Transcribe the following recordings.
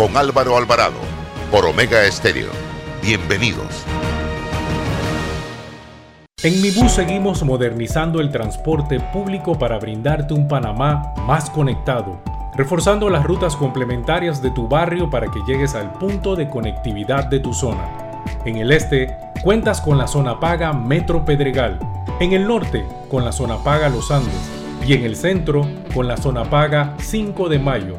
con Álvaro Alvarado por Omega Estéreo. Bienvenidos. En Mi Bus seguimos modernizando el transporte público para brindarte un Panamá más conectado, reforzando las rutas complementarias de tu barrio para que llegues al punto de conectividad de tu zona. En el este, cuentas con la zona paga Metro Pedregal, en el norte, con la zona paga Los Andes, y en el centro, con la zona paga 5 de Mayo,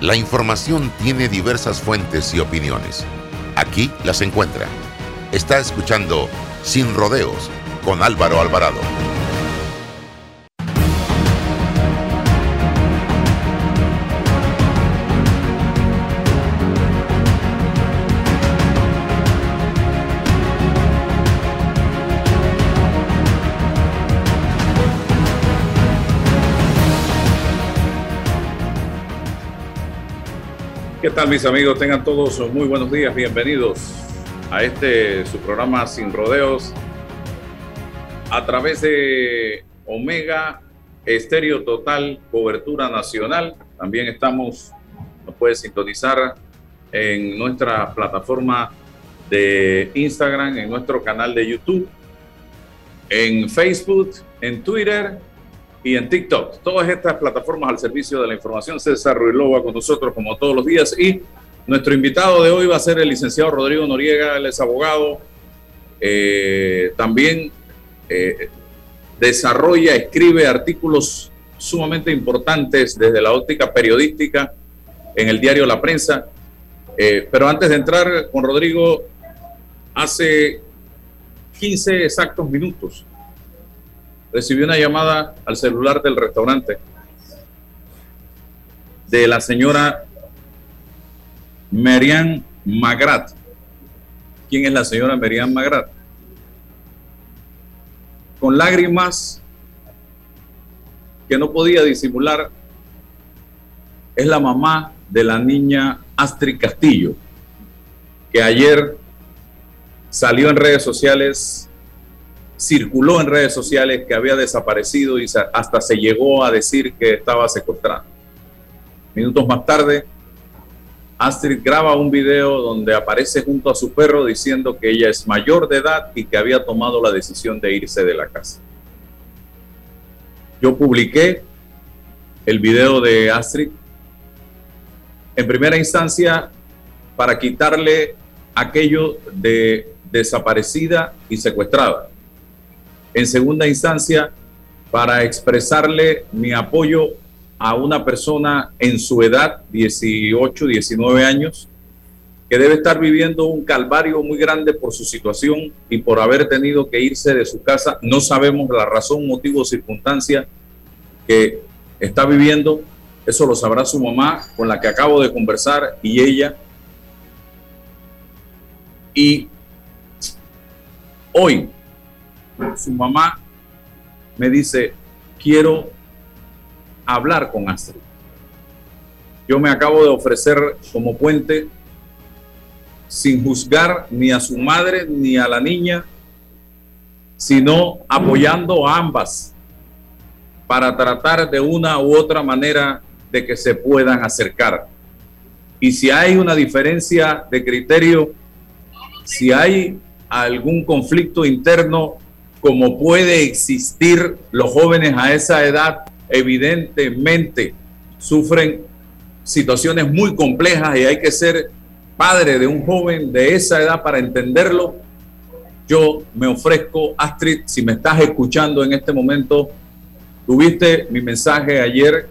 La información tiene diversas fuentes y opiniones. Aquí las encuentra. Está escuchando Sin Rodeos con Álvaro Alvarado. Mis amigos? Tengan todos muy buenos días, bienvenidos a este su programa Sin Rodeos a través de Omega Estéreo Total, cobertura nacional. También estamos, nos puedes sintonizar en nuestra plataforma de Instagram, en nuestro canal de YouTube, en Facebook, en Twitter y en TikTok. Todas estas plataformas al servicio de la información. César Ruilova con nosotros como todos los días. Y nuestro invitado de hoy va a ser el licenciado Rodrigo Noriega. Él es abogado. Eh, también eh, desarrolla, escribe artículos sumamente importantes desde la óptica periodística en el diario La Prensa. Eh, pero antes de entrar con Rodrigo, hace 15 exactos minutos recibí una llamada al celular del restaurante de la señora Merian Magrat. ¿Quién es la señora Merian Magrat? Con lágrimas que no podía disimular, es la mamá de la niña Astrid Castillo, que ayer salió en redes sociales circuló en redes sociales que había desaparecido y hasta se llegó a decir que estaba secuestrada. Minutos más tarde, Astrid graba un video donde aparece junto a su perro diciendo que ella es mayor de edad y que había tomado la decisión de irse de la casa. Yo publiqué el video de Astrid en primera instancia para quitarle aquello de desaparecida y secuestrada en segunda instancia, para expresarle mi apoyo a una persona en su edad, 18, 19 años, que debe estar viviendo un calvario muy grande por su situación y por haber tenido que irse de su casa. No sabemos la razón, motivo o circunstancia que está viviendo. Eso lo sabrá su mamá, con la que acabo de conversar, y ella. Y hoy su mamá me dice, quiero hablar con Astrid. yo me acabo de ofrecer como puente sin juzgar ni a su madre ni a la niña, sino apoyando a ambas para tratar de una u otra manera de que se puedan acercar. Y si hay una diferencia de criterio, si hay algún conflicto interno, como puede existir los jóvenes a esa edad, evidentemente sufren situaciones muy complejas y hay que ser padre de un joven de esa edad para entenderlo. Yo me ofrezco, Astrid, si me estás escuchando en este momento, tuviste mi mensaje ayer,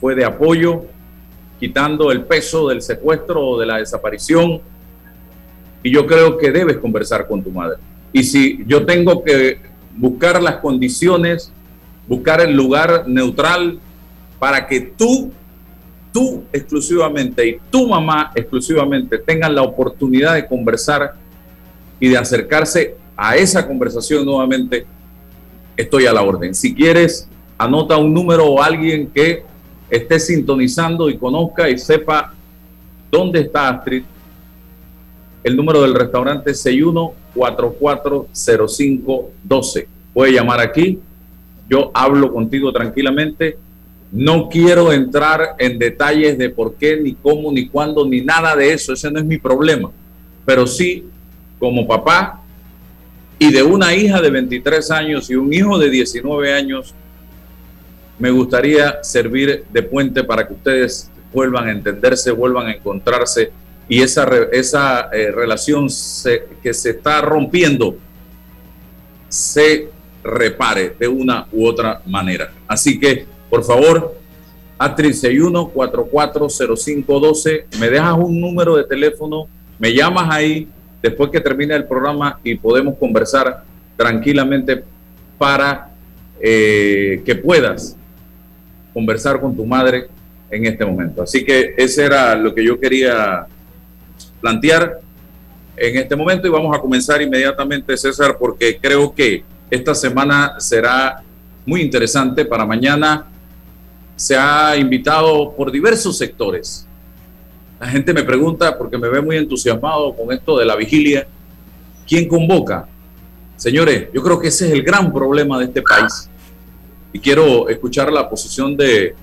fue de apoyo, quitando el peso del secuestro o de la desaparición. Y yo creo que debes conversar con tu madre. Y si yo tengo que buscar las condiciones, buscar el lugar neutral para que tú, tú exclusivamente y tu mamá exclusivamente tengan la oportunidad de conversar y de acercarse a esa conversación nuevamente, estoy a la orden. Si quieres, anota un número o alguien que esté sintonizando y conozca y sepa dónde está Astrid. El número del restaurante es 61440512. Puede llamar aquí. Yo hablo contigo tranquilamente. No quiero entrar en detalles de por qué, ni cómo, ni cuándo, ni nada de eso. Ese no es mi problema. Pero sí, como papá y de una hija de 23 años y un hijo de 19 años, me gustaría servir de puente para que ustedes vuelvan a entenderse, vuelvan a encontrarse y esa, esa eh, relación que se está rompiendo se repare de una u otra manera. Así que, por favor, a 31 440512, me dejas un número de teléfono, me llamas ahí después que termine el programa y podemos conversar tranquilamente para eh, que puedas conversar con tu madre en este momento. Así que ese era lo que yo quería plantear en este momento y vamos a comenzar inmediatamente, César, porque creo que esta semana será muy interesante. Para mañana se ha invitado por diversos sectores. La gente me pregunta, porque me ve muy entusiasmado con esto de la vigilia, ¿quién convoca? Señores, yo creo que ese es el gran problema de este país y quiero escuchar la posición de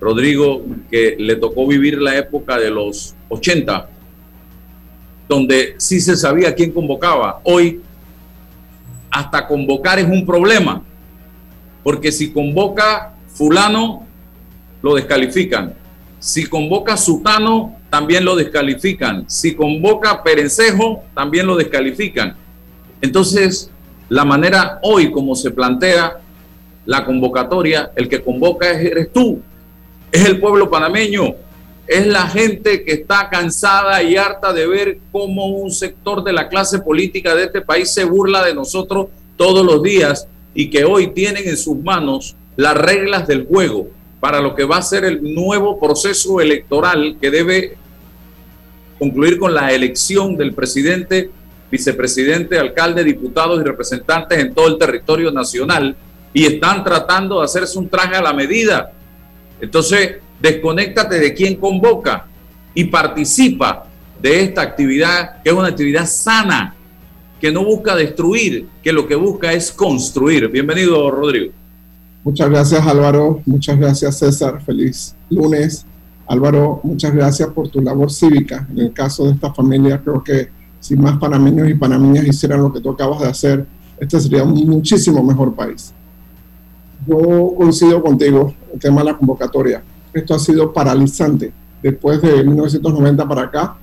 Rodrigo, que le tocó vivir la época de los 80, donde sí se sabía quién convocaba. Hoy, hasta convocar es un problema, porque si convoca fulano, lo descalifican. Si convoca Sutano, también lo descalifican. Si convoca Perencejo, también lo descalifican. Entonces, la manera hoy como se plantea la convocatoria, el que convoca eres tú, es el pueblo panameño, es la gente que está cansada y harta de ver cómo un sector de la clase política de este país se burla de nosotros todos los días y que hoy tienen en sus manos las reglas del juego para lo que va a ser el nuevo proceso electoral que debe concluir con la elección del presidente, vicepresidente, alcalde, diputados y representantes en todo el territorio nacional y están tratando de hacerse un traje a la medida. Entonces, desconéctate de quien convoca y participa de esta actividad, que es una actividad sana, que no busca destruir, que lo que busca es construir. Bienvenido, Rodrigo. Muchas gracias, Álvaro. Muchas gracias, César. Feliz lunes. Álvaro, muchas gracias por tu labor cívica. En el caso de esta familia, creo que si más panameños y panameñas hicieran lo que tú acabas de hacer, este sería un muchísimo mejor país yo coincido contigo, el tema de la convocatoria. Esto ha sido paralizante. Después de 1990 para acá,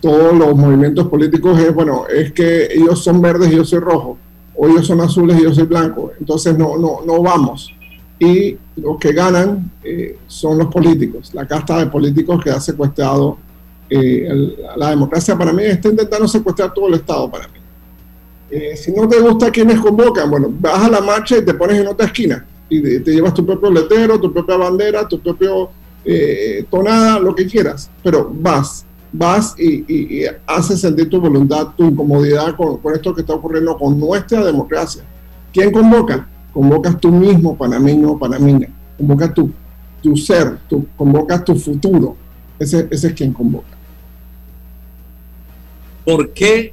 todos los movimientos políticos es, bueno, es que ellos son verdes y yo soy rojo, o ellos son azules y yo soy blanco. Entonces no, no, no vamos. Y los que ganan eh, son los políticos, la casta de políticos que ha secuestrado eh, la democracia para mí, está intentando secuestrar todo el Estado para mí. Eh, si no te gusta quienes convocan, bueno, vas a la marcha y te pones en otra esquina y te llevas tu propio letero, tu propia bandera, tu propio eh, tonada, lo que quieras, pero vas, vas y, haces sentir tu voluntad, tu incomodidad con, esto que está ocurriendo con nuestra democracia. ¿Quién convoca? Convocas tú mismo, panameño panameña. Convocas tu, tu ser, tu, convocas tu futuro. ese, ese es quien convoca. ¿Por qué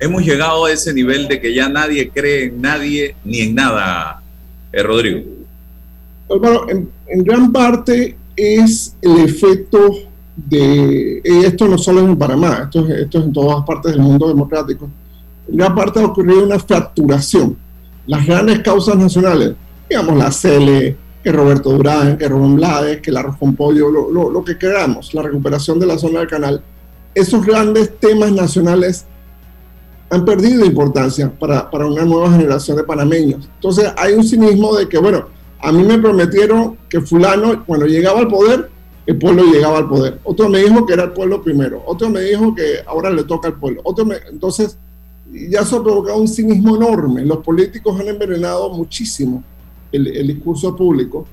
hemos llegado a ese nivel de que ya nadie cree en nadie ni en nada, eh, Rodrigo? Bueno, en, gran parte es el efecto de, esto no solo es en Panamá, esto, esto es en todas partes del mundo democrático, en gran parte ha ocurrido una fracturación. Las grandes causas nacionales, digamos la CELE, que Roberto Durán, que Rubén Blades, que la arroz con pollo, lo, lo, lo que queramos, la recuperación de la zona del canal, esos grandes temas nacionales han perdido importancia para, para, una nueva generación de panameños. Entonces hay un cinismo de que, bueno, a mí me prometieron que fulano, cuando llegaba al poder, el pueblo llegaba al poder. Otro me dijo que era el pueblo primero. Otro me dijo que ahora le toca al pueblo. Otro me, entonces, ya eso ha provocado un cinismo enorme. Los políticos han envenenado muchísimo el, el discurso público.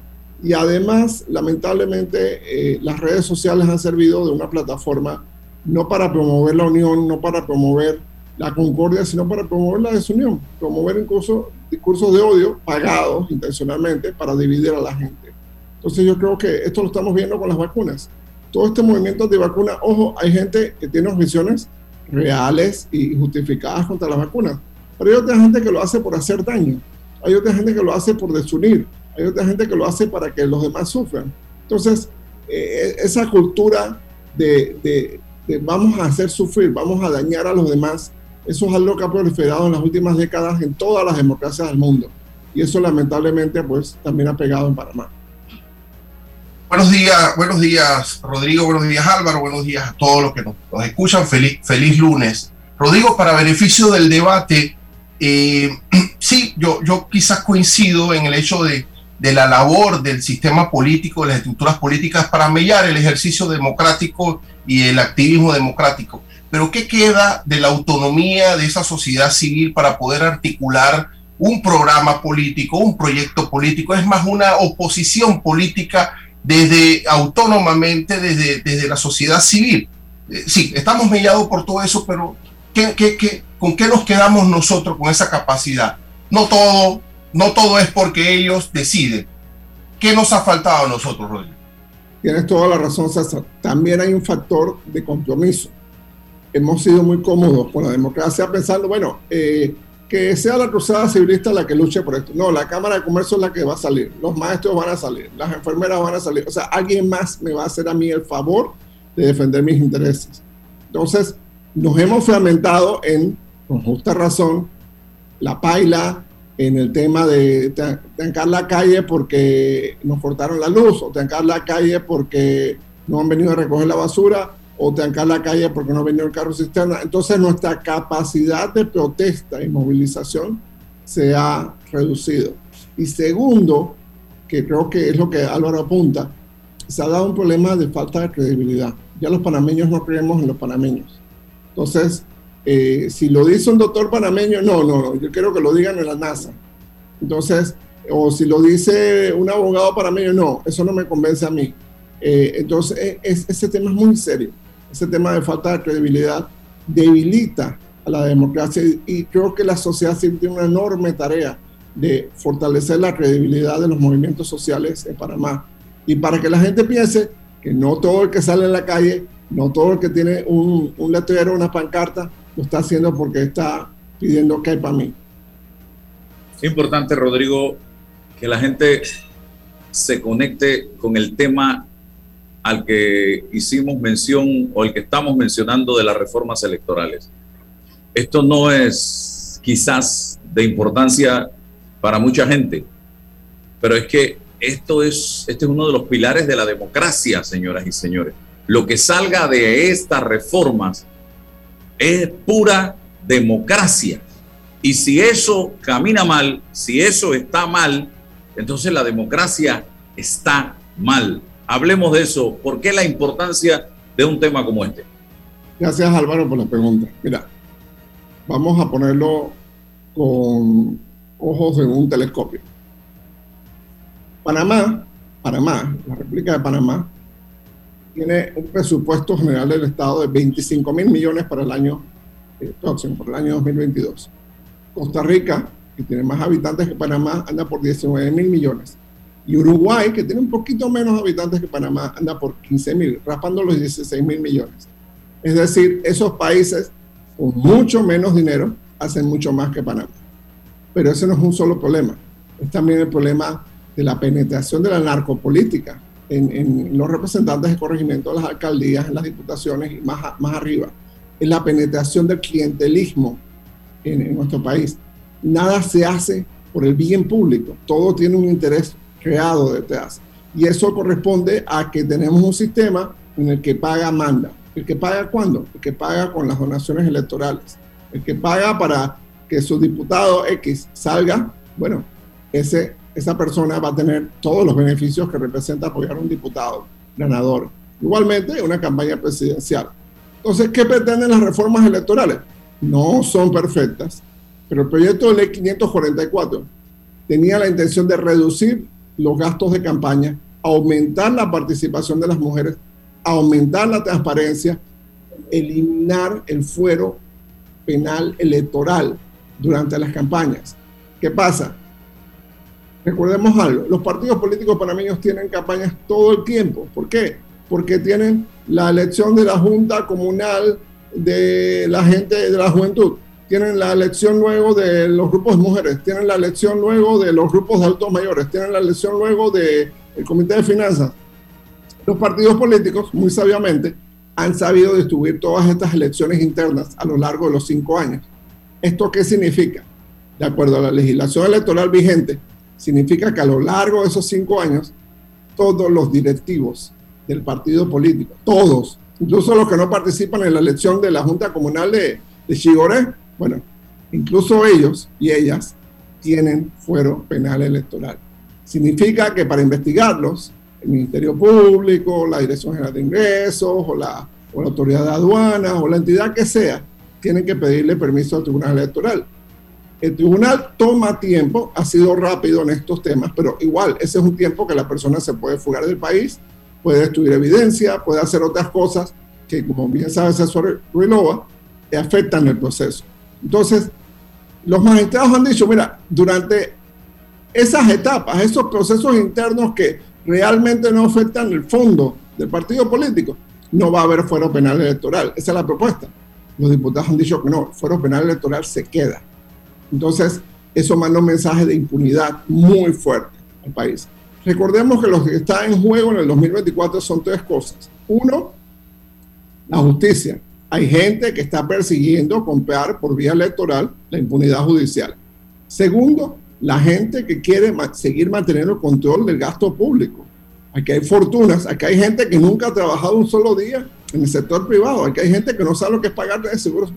Y además, lamentablemente, eh, las redes sociales han servido de una plataforma no para promover la unión, no para promover la concordia, sino para promover la desunión, promover incluso discursos de odio pagados intencionalmente para dividir a la gente. Entonces yo creo que esto lo estamos viendo con las vacunas. Todo este movimiento de vacunas, ojo, hay gente que tiene objeciones reales y justificadas contra las vacunas, pero hay otra gente que lo hace por hacer daño, hay otra gente que lo hace por desunir, hay otra gente que lo hace para que los demás sufran. Entonces, eh, esa cultura de, de, vamos a hacer sufrir, vamos a dañar a los demás, eso es algo que ha proliferado en las últimas décadas en todas las democracias del mundo. Y eso lamentablemente pues también ha pegado en Panamá. Buenos días, buenos días Rodrigo, buenos días Álvaro, buenos días a todos los que nos, nos escuchan. Feliz, feliz lunes. Rodrigo, para beneficio del debate, eh, sí, yo, yo quizás coincido en el hecho de, de la labor del sistema político, de las estructuras políticas para mellar el ejercicio democrático y el activismo democrático. Pero ¿qué queda de la autonomía de esa sociedad civil para poder articular un programa político, un proyecto político? Es más una oposición política desde autónomamente, desde, desde la sociedad civil. Eh, sí, estamos mellados por todo eso, pero ¿qué, qué, qué, ¿con qué nos quedamos nosotros con esa capacidad? No todo, no todo es porque ellos deciden. ¿Qué nos ha faltado a nosotros, Rodrigo? Tienes toda la razón, César. También hay un factor de compromiso. Hemos sido muy cómodos con la democracia pensando, bueno, eh, que sea la cruzada civilista la que luche por esto. No, la Cámara de Comercio es la que va a salir, los maestros van a salir, las enfermeras van a salir. O sea, alguien más me va a hacer a mí el favor de defender mis intereses. Entonces, nos hemos fragmentado en, con justa razón, la paila, en el tema de tancar la calle porque nos cortaron la luz, o tancar la calle porque no han venido a recoger la basura, o tancar la calle porque no el carro cisterna. Entonces nuestra capacidad de protesta y movilización se ha reducido. Y segundo, que creo que es lo que Álvaro apunta, se ha dado un problema de falta de credibilidad. Ya los panameños no creemos en los panameños. Entonces, eh, si lo dice un doctor panameño, no, no, no, yo quiero que lo digan en la NASA. Entonces, o si lo dice un abogado panameño, no, eso no me convence a mí. Eh, entonces, e, es, ese tema es muy serio. Ese tema de falta de credibilidad debilita a la democracia y, creo que la sociedad civil tiene una enorme tarea de fortalecer la credibilidad de los movimientos sociales en Panamá. Y para que la gente piense que no todo el que sale en la calle, no todo el que tiene un, un letrero, una pancarta, lo está haciendo porque está pidiendo que hay para mí. Es importante, Rodrigo, que la gente se conecte con el tema al que hicimos mención o el que estamos mencionando de las reformas electorales. Esto no es quizás de importancia para mucha gente, pero es que esto es, este es uno de los pilares de la democracia, señoras y señores. Lo que salga de estas reformas es pura democracia. Y si eso camina mal, si eso está mal, entonces la democracia está mal. Hablemos de eso. ¿Por qué la importancia de un tema como este? Gracias Álvaro por la pregunta. Mira, vamos a ponerlo con ojos de un telescopio. Panamá, Panamá, la República de Panamá, tiene un presupuesto general del Estado de 25 mil millones para el año eh, próximo, para el año 2022. Costa Rica, que tiene más habitantes que Panamá, anda por 19 mil millones. Y Uruguay, que tiene un poquito menos habitantes que Panamá, anda por 15 mil, raspando los 16 mil millones. Es decir, esos países con mucho menos dinero hacen mucho más que Panamá. Pero ese no es un solo problema, es también el problema de la penetración de la narcopolítica en, los representantes de corregimiento de las alcaldías, en las diputaciones y más, más arriba. Es la penetración del clientelismo en, en nuestro país. Nada se hace por el bien público, todo tiene un interés creado detrás. Y eso corresponde a que tenemos un sistema en el que paga manda. ¿El que paga cuándo? El que paga con las donaciones electorales. El que paga para que su diputado X salga, bueno, ese, esa persona va a tener todos los beneficios que representa apoyar a un diputado ganador. Igualmente, una campaña presidencial. Entonces, ¿qué pretenden las reformas electorales? No son perfectas, pero el proyecto de ley 544 tenía la intención de reducir los gastos de campaña, aumentar la participación de las mujeres, aumentar la transparencia, eliminar el fuero penal electoral durante las campañas. ¿Qué pasa? Recordemos algo, los partidos políticos panameños tienen campañas todo el tiempo. ¿Por qué? Porque tienen la elección de la Junta Comunal de la gente de la juventud tienen la elección luego de los grupos de mujeres, tienen la elección luego de los grupos de adultos mayores, tienen la elección luego del Comité de Finanzas. Los partidos políticos, muy sabiamente, han sabido distribuir todas estas elecciones internas a lo largo de los cinco años. ¿Esto qué significa? De acuerdo a la legislación electoral vigente, significa que a lo largo de esos cinco años, todos los directivos del partido político, todos, incluso los que no participan en la elección de la Junta Comunal de, de Chigoré, bueno, incluso ellos y ellas tienen fuero penal electoral. Significa que para investigarlos, el Ministerio Público, la Dirección General de Ingresos o la, Autoridad de Aduanas o la entidad que sea, tienen que pedirle permiso al Tribunal Electoral. El tribunal toma tiempo, ha sido rápido en estos temas, pero igual, ese es un tiempo que la persona se puede fugar del país, puede destruir evidencia, puede hacer otras cosas que, como bien sabe César Ruilova, afectan el proceso. Entonces, los magistrados han dicho, mira, durante esas etapas, esos procesos internos que realmente no afectan el fondo del partido político, no va a haber fuero penal electoral. Esa es la propuesta. Los diputados han dicho que no, el fuero penal electoral se queda. Entonces, eso manda un mensaje de impunidad muy fuerte al país. Recordemos que lo que está en juego en el 2024 son tres cosas. Uno, la justicia hay gente que está persiguiendo comprar por vía electoral la impunidad judicial. Segundo, la gente que quiere seguir manteniendo el control del gasto público. Aquí hay fortunas, aquí hay gente que nunca ha trabajado un solo día en el sector privado, aquí hay gente que no sabe lo que es pagar el seguro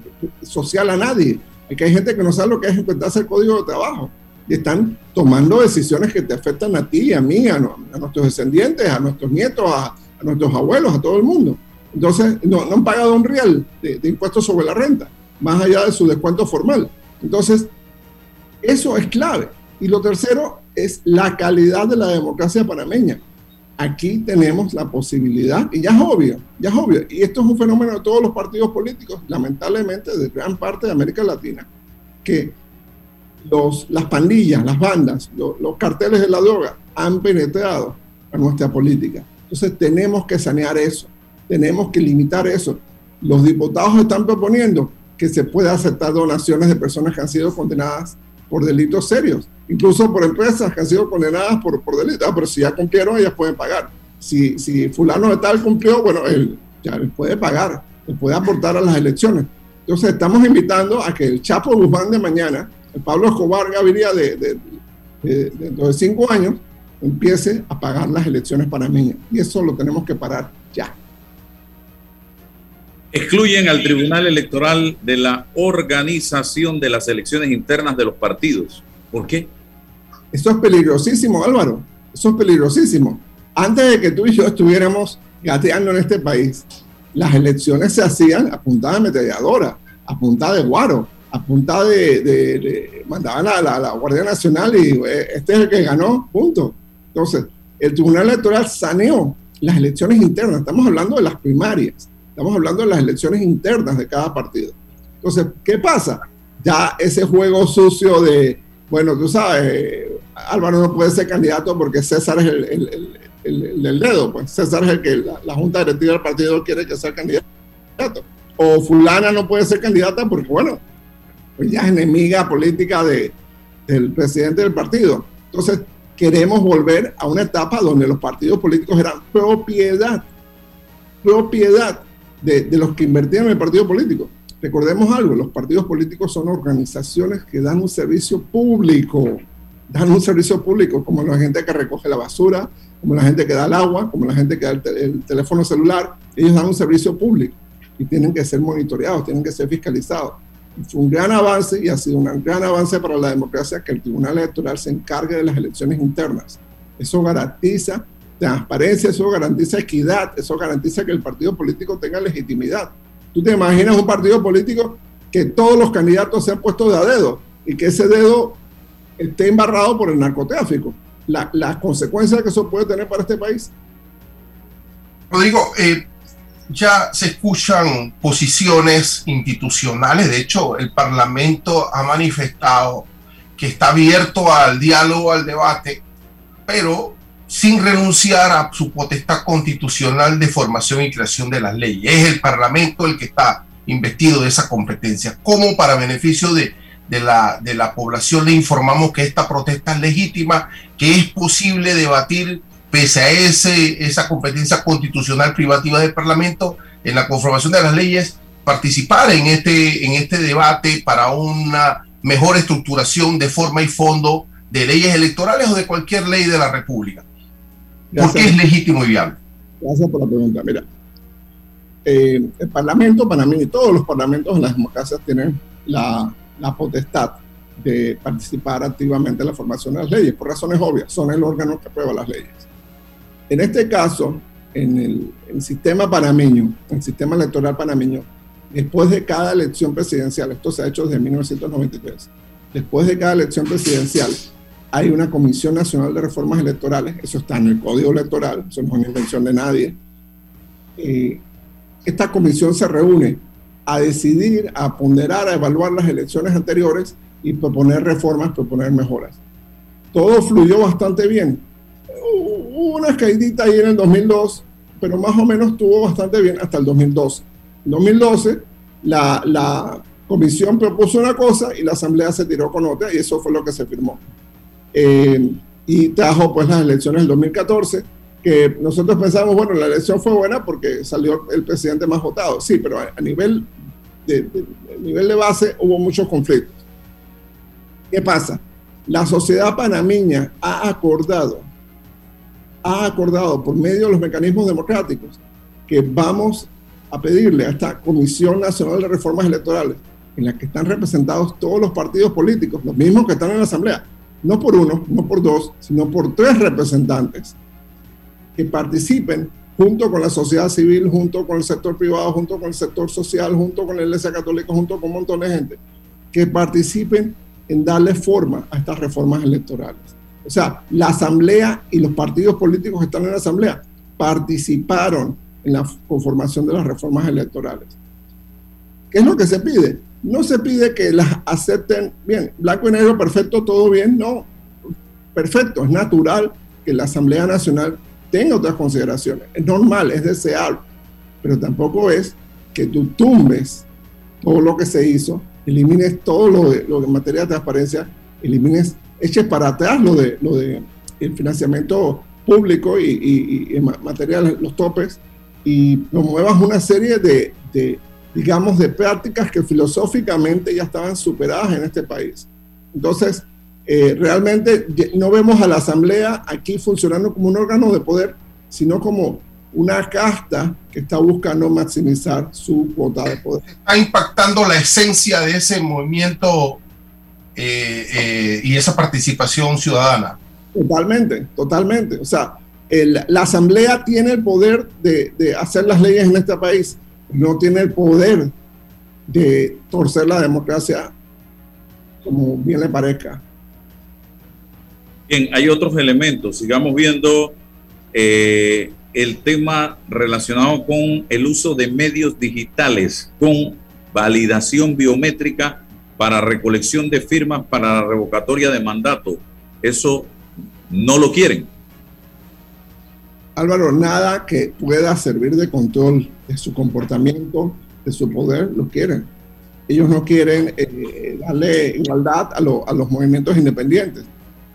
social a nadie, aquí hay gente que no sabe lo que es enfrentarse al código de trabajo y están tomando decisiones que te afectan a ti, a mí, a, nuestros descendientes, a nuestros nietos, a nuestros abuelos, a todo el mundo. Entonces, no, han pagado un real de, impuestos sobre la renta, más allá de su descuento formal. Entonces, eso es clave. Y lo tercero es la calidad de la democracia panameña. Aquí tenemos la posibilidad, y ya es obvio, ya es obvio, y esto es un fenómeno de todos los partidos políticos, lamentablemente de gran parte de América Latina, que los, las pandillas, las bandas, los, los carteles de la droga han penetrado a nuestra política. Entonces tenemos que sanear eso tenemos que limitar eso. Los diputados están proponiendo que se pueda aceptar donaciones de personas que han sido condenadas por delitos serios, incluso por empresas que han sido condenadas por, por delitos, ah, pero si ya cumplieron, ellas pueden pagar. Si, si fulano de tal cumplió, bueno, él ya les puede pagar, les puede aportar a las elecciones. Entonces estamos invitando a que el Chapo Guzmán de mañana, el Pablo Escobar Gaviria de, de, de, dentro de cinco años, empiece a pagar las elecciones panameñas. Y eso lo tenemos que parar ya excluyen al Tribunal Electoral de la organización de las elecciones internas de los partidos. ¿Por qué? Eso es peligrosísimo, Álvaro. Eso es peligrosísimo. Antes de que tú y yo estuviéramos gateando en este país, las elecciones se hacían a punta de metralladora, a punta de guaro, a punta de... mandaban a la, Guardia Nacional y eh, este es el que ganó, punto. Entonces, el Tribunal Electoral saneó las elecciones internas. Estamos hablando de las primarias Estamos hablando de las elecciones internas de cada partido. Entonces, ¿qué pasa? Ya ese juego sucio de, bueno, tú sabes, Álvaro no puede ser candidato porque César es el, el, el, el dedo, pues César es el que la, Junta Directiva del partido quiere que sea candidato. O fulana no puede ser candidata porque, bueno, pues ya es enemiga política de, del presidente del partido. Entonces, queremos volver a una etapa donde los partidos políticos eran propiedad, propiedad de, de los que invertían en el partido político. Recordemos algo, los partidos políticos son organizaciones que dan un servicio público, dan un servicio público, como la gente que recoge la basura, como la gente que da el agua, como la gente que da el, el teléfono celular, ellos dan un servicio público y tienen que ser monitoreados, tienen que ser fiscalizados. Fue un gran avance y ha sido un gran avance para la democracia que el Tribunal Electoral se encargue de las elecciones internas. Eso garantiza transparencia, eso garantiza equidad, eso garantiza que el partido político tenga legitimidad. Tú te imaginas un partido político que todos los candidatos sean puestos de a dedo y que ese dedo esté embarrado por el narcotráfico. Las la consecuencias que eso puede tener para este país. Rodrigo, eh, ya se escuchan posiciones institucionales. De hecho, el Parlamento ha manifestado que está abierto al diálogo, al debate, pero sin renunciar a su potestad constitucional de formación y creación de las leyes. Es el Parlamento el que está investido de esa competencia. ¿Cómo para beneficio de, de, la, de la población le informamos que esta protesta es legítima, que es posible debatir pese a ese, esa competencia constitucional privativa del Parlamento en la conformación de las leyes, participar en este, en este debate para una mejor estructuración de forma y fondo de leyes electorales o de cualquier ley de la República. ¿Por qué es legítimo y viable? Gracias por la pregunta. Mira, eh, el Parlamento, para mí, y todos los parlamentos en las democracias tienen la, la, potestad de participar activamente en la formación de las leyes, por razones obvias, son el órgano que aprueba las leyes. En este caso, en el, el sistema panameño, el sistema electoral panameño, después de cada elección presidencial, esto se ha hecho desde 1993, después de cada elección presidencial, hay una Comisión Nacional de Reformas Electorales, eso está en el Código Electoral, eso no es una invención de nadie. Eh, esta comisión se reúne a decidir, a ponderar, a evaluar las elecciones anteriores y proponer reformas, proponer mejoras. Todo fluyó bastante bien. Hubo una caidita ahí en el 2002, pero más o menos estuvo bastante bien hasta el 2012. En 2012, la, la comisión propuso una cosa y la asamblea se tiró con otra y eso fue lo que se firmó. Eh, y trajo pues las elecciones del 2014, que nosotros pensamos, bueno, la elección fue buena porque salió el presidente más votado, sí, pero a, nivel de, de, nivel de base hubo muchos conflictos. ¿Qué pasa? La sociedad panameña ha acordado, ha acordado por medio de los mecanismos democráticos que vamos a pedirle a esta Comisión Nacional de Reformas Electorales, en la que están representados todos los partidos políticos, los mismos que están en la Asamblea, no por uno, no por dos, sino por tres representantes que participen junto con la sociedad civil, junto con el sector privado, junto con el sector social, junto con la Iglesia Católica, junto con un montón de gente, que participen en darle forma a estas reformas electorales. O sea, la Asamblea y los partidos políticos que están en la Asamblea participaron en la conformación de las reformas electorales. ¿Qué es lo que se pide? No se pide que las acepten bien, blanco y negro, perfecto, todo bien, no. Perfecto, es natural que la Asamblea Nacional tenga otras consideraciones. Es normal, es deseable, pero tampoco es que tú tumbes todo lo que se hizo, elimines todo lo de, lo de materia de transparencia, elimines, eches para atrás lo de, lo de el financiamiento público y, y, y de los topes y promuevas una serie de digamos, de prácticas que filosóficamente ya estaban superadas en este país. Entonces, eh, realmente no vemos a la Asamblea aquí funcionando como un órgano de poder, sino como una casta que está buscando maximizar su cuota de poder. Está impactando la esencia de ese movimiento eh, eh, y esa participación ciudadana. Totalmente, totalmente. O sea, el, la Asamblea tiene el poder de, de hacer las leyes en este país no tiene el poder de torcer la democracia como bien le parezca. Bien, hay otros elementos. Sigamos viendo eh, el tema relacionado con el uso de medios digitales con validación biométrica para recolección de firmas para la revocatoria de mandato. eso no lo quieren. Álvaro, nada que pueda servir de control de su comportamiento, de su poder, lo quieren. Ellos no quieren eh, darle igualdad a, los movimientos independientes.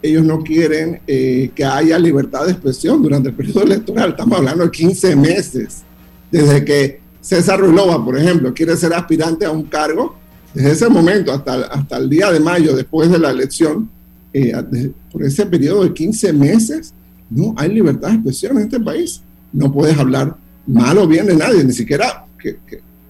Ellos no quieren eh, que haya libertad de expresión durante el periodo electoral. Estamos hablando de 15 meses. Desde que César Ruilova, por ejemplo, quiere ser aspirante a un cargo, desde ese momento hasta, hasta el día de mayo, después de la elección, eh, por ese periodo de 15 meses, no hay libertad de expresión en este país. No puedes hablar mal o bien de nadie, ni siquiera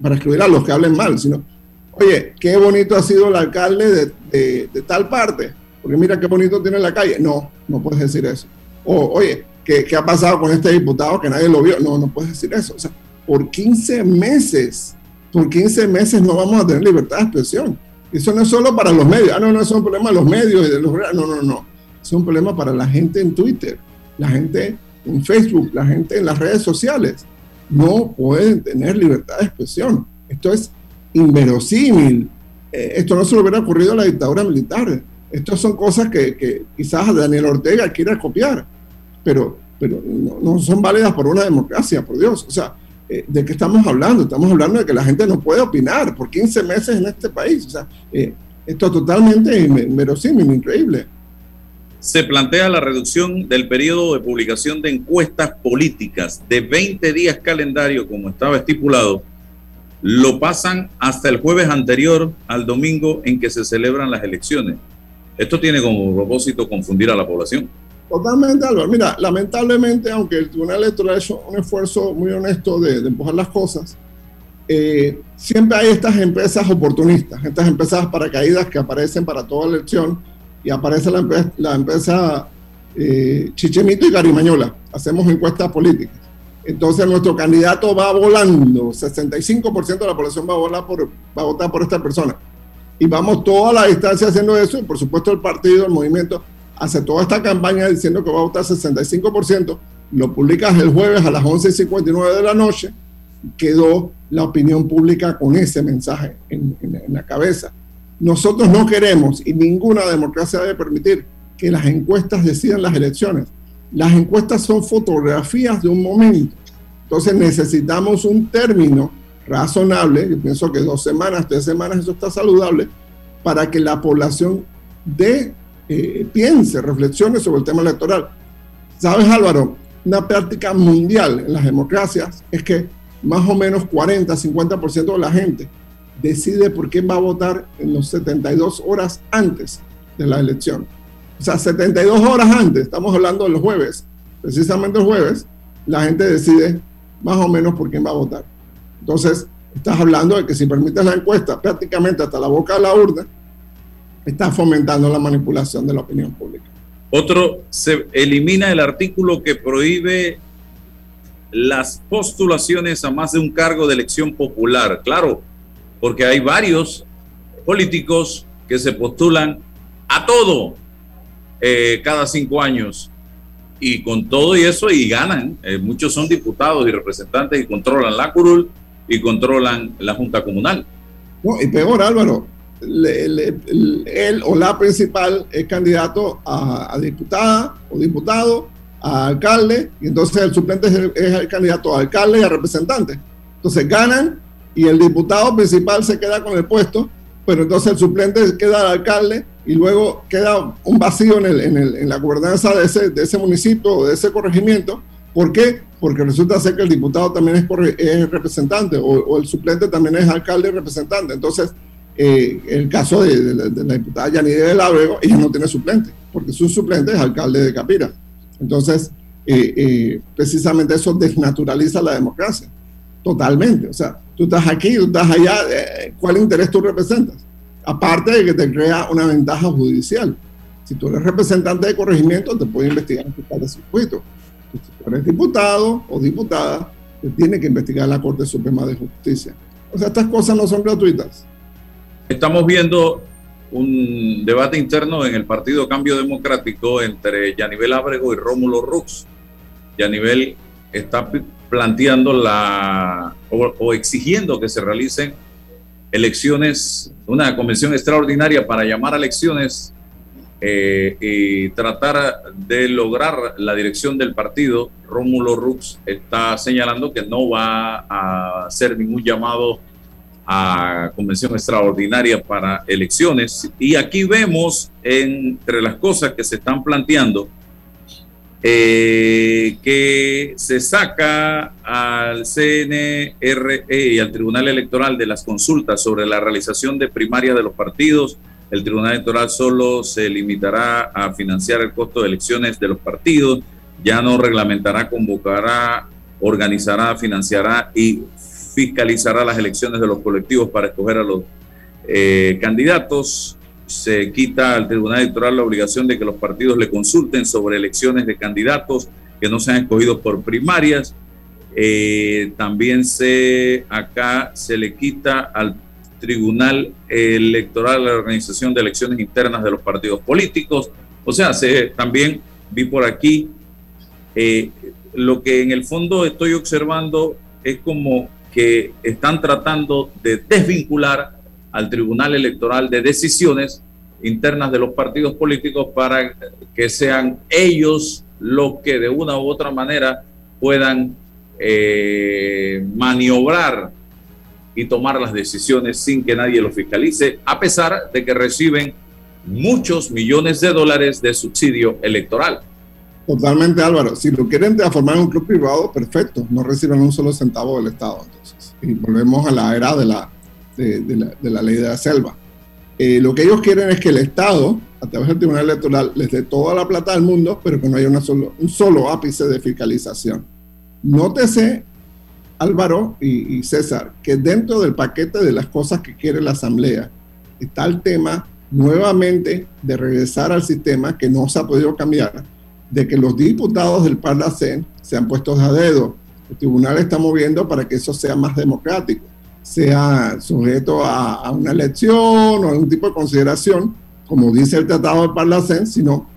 para excluir a los que hablen mal, sino, oye, qué bonito ha sido el alcalde de, de, tal parte, porque mira qué bonito tiene la calle. No, no puedes decir eso. O, oye, ¿qué, ¿qué, ha pasado con este diputado que nadie lo vio? No, no puedes decir eso. O sea, por 15 meses, por 15 meses no vamos a tener libertad de expresión. Eso no es solo para los medios. Ah, no, no es un problema de los medios y de los... No, no, no. Es un problema para la gente en Twitter la gente en Facebook, la gente en las redes sociales, no pueden tener libertad de expresión. Esto es inverosímil. Eh, esto no se le hubiera ocurrido a la dictadura militar. Estas son cosas que, quizás Daniel Ortega quiera copiar, pero, pero no, son válidas por una democracia, por Dios. O sea, eh, ¿de qué estamos hablando? Estamos hablando de que la gente no puede opinar por 15 meses en este país. O sea, eh, esto es totalmente inverosímil, increíble se plantea la reducción del periodo de publicación de encuestas políticas de 20 días calendario, como estaba estipulado, lo pasan hasta el jueves anterior al domingo en que se celebran las elecciones. Esto tiene como propósito confundir a la población. Totalmente, Álvaro. Mira, lamentablemente, aunque el Tribunal Electoral ha hecho un esfuerzo muy honesto de, empujar las cosas, eh, siempre hay estas empresas oportunistas, estas empresas paracaídas que aparecen para toda elección y aparece la empresa, la empresa eh, Chichemito y Garimañola. Hacemos encuestas políticas. Entonces nuestro candidato va volando, 65% de la población va a, volar por, va a votar por esta persona. Y vamos toda la distancia haciendo eso y por supuesto el partido, el movimiento, hace toda esta campaña diciendo que va a votar 65%, lo publicas el jueves a las 11.59 de la noche, quedó la opinión pública con ese mensaje en, en la cabeza. Nosotros no queremos y ninguna democracia debe permitir que las encuestas decidan las elecciones. Las encuestas son fotografías de un momento. Entonces necesitamos un término razonable, yo pienso que dos semanas, tres semanas, eso está saludable, para que la población eh, piense, reflexione sobre el tema electoral. ¿Sabes, Álvaro? Una práctica mundial en las democracias es que más o menos 40, 50% de la gente decide por quién va a votar en los 72 horas antes de la elección. O sea, 72 horas antes, estamos hablando de los jueves, precisamente el jueves, la gente decide más o menos por quién va a votar. Entonces, estás hablando de que si permites la encuesta prácticamente hasta la boca de la urna, estás fomentando la manipulación de la opinión pública. Otro, se elimina el artículo que prohíbe las postulaciones a más de un cargo de elección popular. Claro, porque hay varios políticos que se postulan a todo eh, cada cinco años y con todo y eso y ganan. Eh, muchos son diputados y representantes y controlan la curul y controlan la Junta Comunal. No, y peor, Álvaro, él o la principal es candidato a, diputada o diputado, a alcalde, y entonces el suplente es es el candidato a alcalde y a representante. Entonces ganan y el diputado principal se queda con el puesto, pero entonces el suplente queda al alcalde y luego queda un vacío en, el, en, el, en la gobernanza de ese, de ese municipio o de ese corregimiento. ¿Por qué? Porque resulta ser que el diputado también es, es representante o, el suplente también es alcalde y representante. Entonces, eh, el caso de, la diputada Yanide del Ábrego, ella no tiene suplente, porque su suplente es alcalde de Capira. Entonces, eh, eh, precisamente eso desnaturaliza la democracia totalmente. O sea, tú estás aquí, tú estás allá, eh, ¿cuál interés tú representas? Aparte de que te crea una ventaja judicial. Si tú eres representante de corregimiento, te puede investigar en fiscal de circuito. Si tú eres diputado o diputada, te tiene que investigar la Corte Suprema de Justicia. O sea, estas cosas no son gratuitas. Estamos viendo un debate interno en el Partido Cambio Democrático entre Yanivel Ábrego y Rómulo Rux. Yanivel está planteando la o, exigiendo que se realicen elecciones, una convención extraordinaria para llamar a elecciones eh, y tratar de lograr la dirección del partido, Rómulo Rux está señalando que no va a hacer ningún llamado a convención extraordinaria para elecciones. Y aquí vemos entre las cosas que se están planteando eh, que se saca al CNRE y al Tribunal Electoral de las consultas sobre la realización de primarias de los partidos. El Tribunal Electoral solo se limitará a financiar el costo de elecciones de los partidos, ya no reglamentará, convocará, organizará, financiará y fiscalizará las elecciones de los colectivos para escoger a los eh, candidatos. Se quita al Tribunal Electoral la obligación de que los partidos le consulten sobre elecciones de candidatos que no sean escogidos por primarias. Eh, también se acá se le quita al Tribunal Electoral la organización de elecciones internas de los partidos políticos. O sea, se, también vi por aquí eh, lo que en el fondo estoy observando es como que están tratando de desvincular al Tribunal Electoral de decisiones internas de los partidos políticos para que sean ellos los que de una u otra manera puedan eh, maniobrar y tomar las decisiones sin que nadie lo fiscalice, a pesar de que reciben muchos millones de dólares de subsidio electoral. Totalmente, Álvaro. Si lo quieren formar un club privado, perfecto. No reciben un solo centavo del Estado. Entonces, y volvemos a la era de la, de, la, ley de la selva. Eh, lo que ellos quieren es que el Estado, a través del Tribunal Electoral, les dé toda la plata del mundo, pero que no haya un solo ápice de fiscalización. Nótese, Álvaro y, y César, que dentro del paquete de las cosas que quiere la Asamblea está el tema nuevamente de regresar al sistema que no se ha podido cambiar de que los diputados del Parlacén sean puestos a dedo. El tribunal está moviendo para que eso sea más democrático, sea sujeto a, una elección o algún tipo de consideración, como dice el Tratado del Parlacén, sino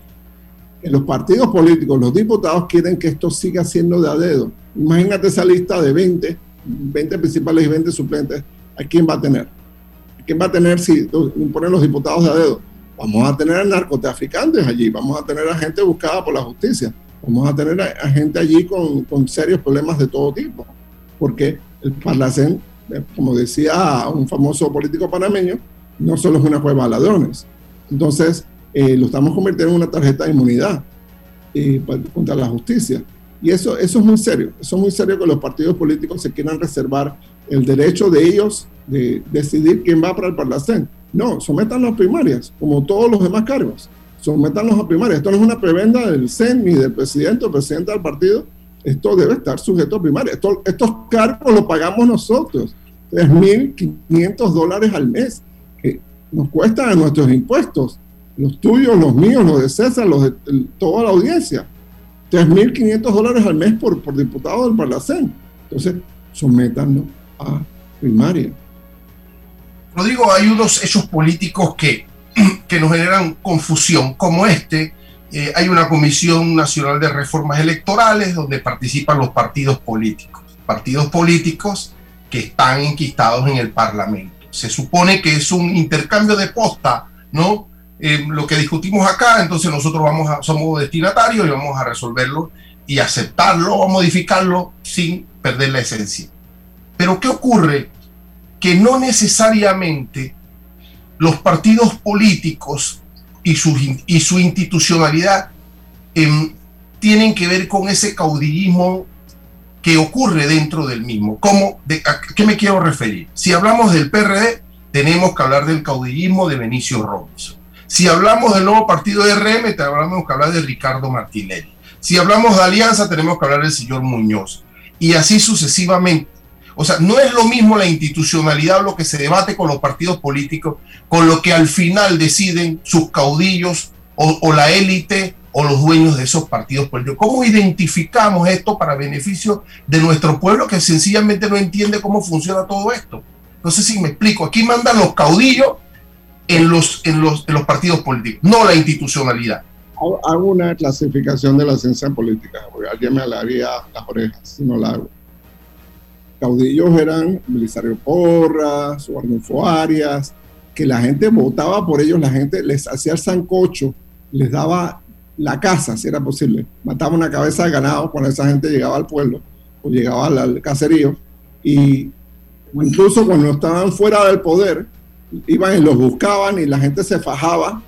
que los partidos políticos, los diputados quieren que esto siga siendo de a dedo. Imagínate esa lista de 20, 20 principales y 20 suplentes, ¿a quién va a tener? ¿A quién va a tener si imponen los diputados de a dedo? Vamos a tener a narcotraficantes allí, vamos a tener a gente buscada por la justicia, vamos a tener a, gente allí con, con, serios problemas de todo tipo, porque el Parlacén, como decía un famoso político panameño, no solo es una cueva de ladrones. Entonces, eh, lo estamos convirtiendo en una tarjeta de inmunidad eh, contra la justicia. Y eso, eso es muy serio, eso es muy serio que los partidos políticos se quieran reservar el derecho de ellos de decidir quién va para el Parlacén no, sométanlos a primarias, como todos los demás cargos. Sométanlos a primarias. Esto no es una prebenda del CEN ni del presidente o presidenta del partido. Esto debe estar sujeto a primarias. estos cargos los pagamos nosotros. 3.500 dólares al mes, que nos cuestan a nuestros impuestos. Los tuyos, los míos, los de César, los de toda la audiencia. 3.500 dólares al mes por, por diputado del Parlacén. Entonces, sométanlo a primaria. Rodrigo, hay unos hechos políticos que, que nos generan confusión, como este. Eh, hay una Comisión Nacional de Reformas Electorales donde participan los partidos políticos. Partidos políticos que están enquistados en el Parlamento. Se supone que es un intercambio de posta, ¿no? Eh, lo que discutimos acá, entonces nosotros vamos a, somos destinatarios y vamos a resolverlo y aceptarlo o modificarlo sin perder la esencia. Pero ¿qué ocurre que no necesariamente los partidos políticos y su, y su institucionalidad em, tienen que ver con ese caudillismo que ocurre dentro del mismo. ¿Cómo, ¿A qué me quiero referir? Si hablamos del PRD, tenemos que hablar del caudillismo de Benicio Robinson. Si hablamos del nuevo partido de RM, tenemos que hablar de Ricardo Martinelli. Si hablamos de Alianza, tenemos que hablar del señor Muñoz. Y así sucesivamente. O sea, no es lo mismo la institucionalidad lo que se debate con los partidos políticos, con lo que al final deciden sus caudillos o, la élite o los dueños de esos partidos políticos. ¿Cómo identificamos esto para beneficio de nuestro pueblo que sencillamente no entiende cómo funciona todo esto? No sé si me explico. Aquí mandan los caudillos en los, en los, en los partidos políticos, no la institucionalidad. Hago una clasificación de la ciencia política, alguien me alaría las orejas si no la hago caudillos eran Belisario Porras, Arnulfo Arias, que la gente votaba por ellos, la gente les hacía el sancocho les daba la casa, si era posible. Mataba una cabeza de ganado cuando esa gente llegaba al pueblo o llegaba al, caserío. Y incluso cuando estaban fuera del poder, iban y los buscaban y la gente se fajaba,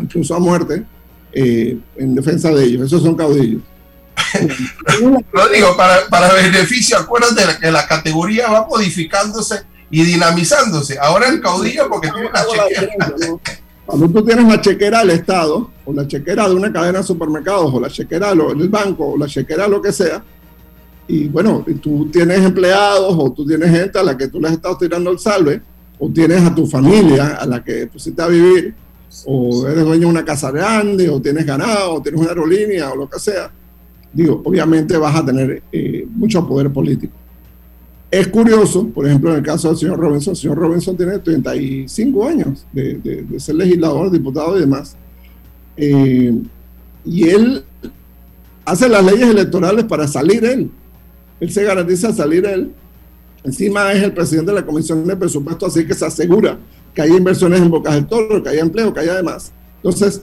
incluso a muerte, eh, en defensa de ellos. Esos son caudillos. Lo digo, para, para beneficio, acuérdate que la categoría va modificándose y dinamizándose. Ahora el caudillo porque tiene una chequera. Cuando tú tienes la chequera del Estado, o la chequera de una cadena de supermercados, o la chequera del banco, o la chequera lo que sea, y bueno, tú tienes empleados, o tú tienes gente a la que tú les estás tirando el salve, o tienes a tu familia a la que pusiste a vivir, o eres dueño de una casa grande, o tienes ganado, o tienes una aerolínea, o lo que sea, digo, obviamente vas a tener eh, mucho poder político. Es curioso, por ejemplo, en el caso del señor Robinson, el señor Robinson tiene 35 años de, ser legislador, diputado y demás. Eh, y él hace las leyes electorales para salir él. Él se garantiza salir él. Encima es el presidente de la Comisión de Presupuesto, así que se asegura que haya inversiones en Bocas del Toro, que haya empleo, que haya demás. Entonces,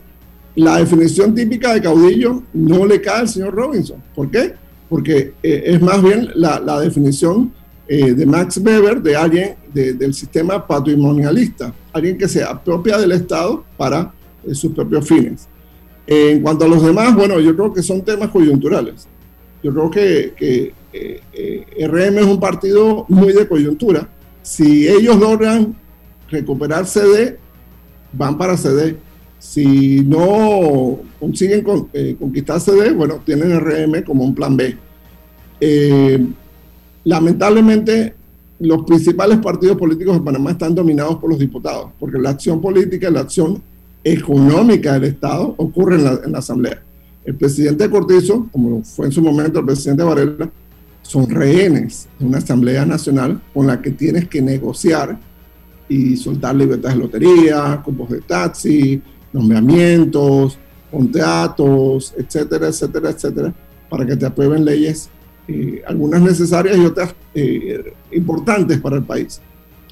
la definición típica de caudillo no le cae al señor Robinson. ¿Por qué? Porque eh, es más bien la, definición eh, de Max Weber, de alguien del sistema patrimonialista, alguien que se apropia del Estado para eh, sus propios fines. en cuanto a los demás, bueno, yo creo que son temas coyunturales. Yo creo que, RM es un partido muy de coyuntura. Si ellos logran recuperar CD, van para CD. Si no consiguen conquistar CD, bueno, tienen RM como un plan B lamentablemente los principales partidos políticos de Panamá están dominados por los diputados, porque la acción política y la acción económica del Estado ocurre en la, Asamblea. El presidente Cortizo, como fue en su momento el presidente Varela, son rehenes de una Asamblea Nacional con la que tienes que negociar y soltar libertades de lotería, cupos de taxi, nombramientos, contratos, etcétera, etcétera, etcétera, para que te aprueben leyes eh, algunas necesarias y otras eh, importantes para el país.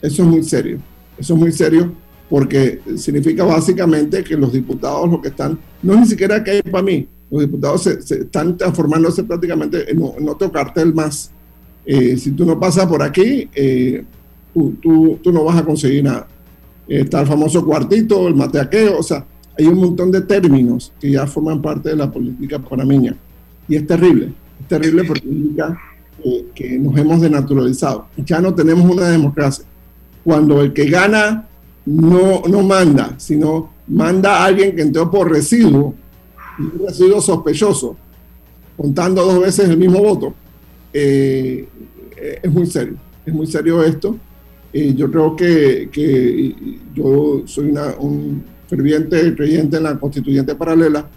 Eso es muy serio. Eso es muy serio porque significa básicamente que los diputados lo que están, no es ni siquiera que hay para mí, los diputados se, están transformándose prácticamente en, otro cartel más. Eh, si tú no pasas por aquí, tú, tú, tú, no vas a conseguir nada. Está el famoso cuartito, el mateaqueo, o sea, hay un montón de términos que ya forman parte de la política panameña y es terrible terrible porque indica que nos hemos denaturalizado. Ya no tenemos una democracia. Cuando el que gana no, no manda, sino manda a alguien que entró por residuo, un residuo sospechoso, contando dos veces el mismo voto. Eh, es muy serio, es muy serio esto. Eh, yo creo que, que yo soy una, un ferviente creyente en la constituyente paralela.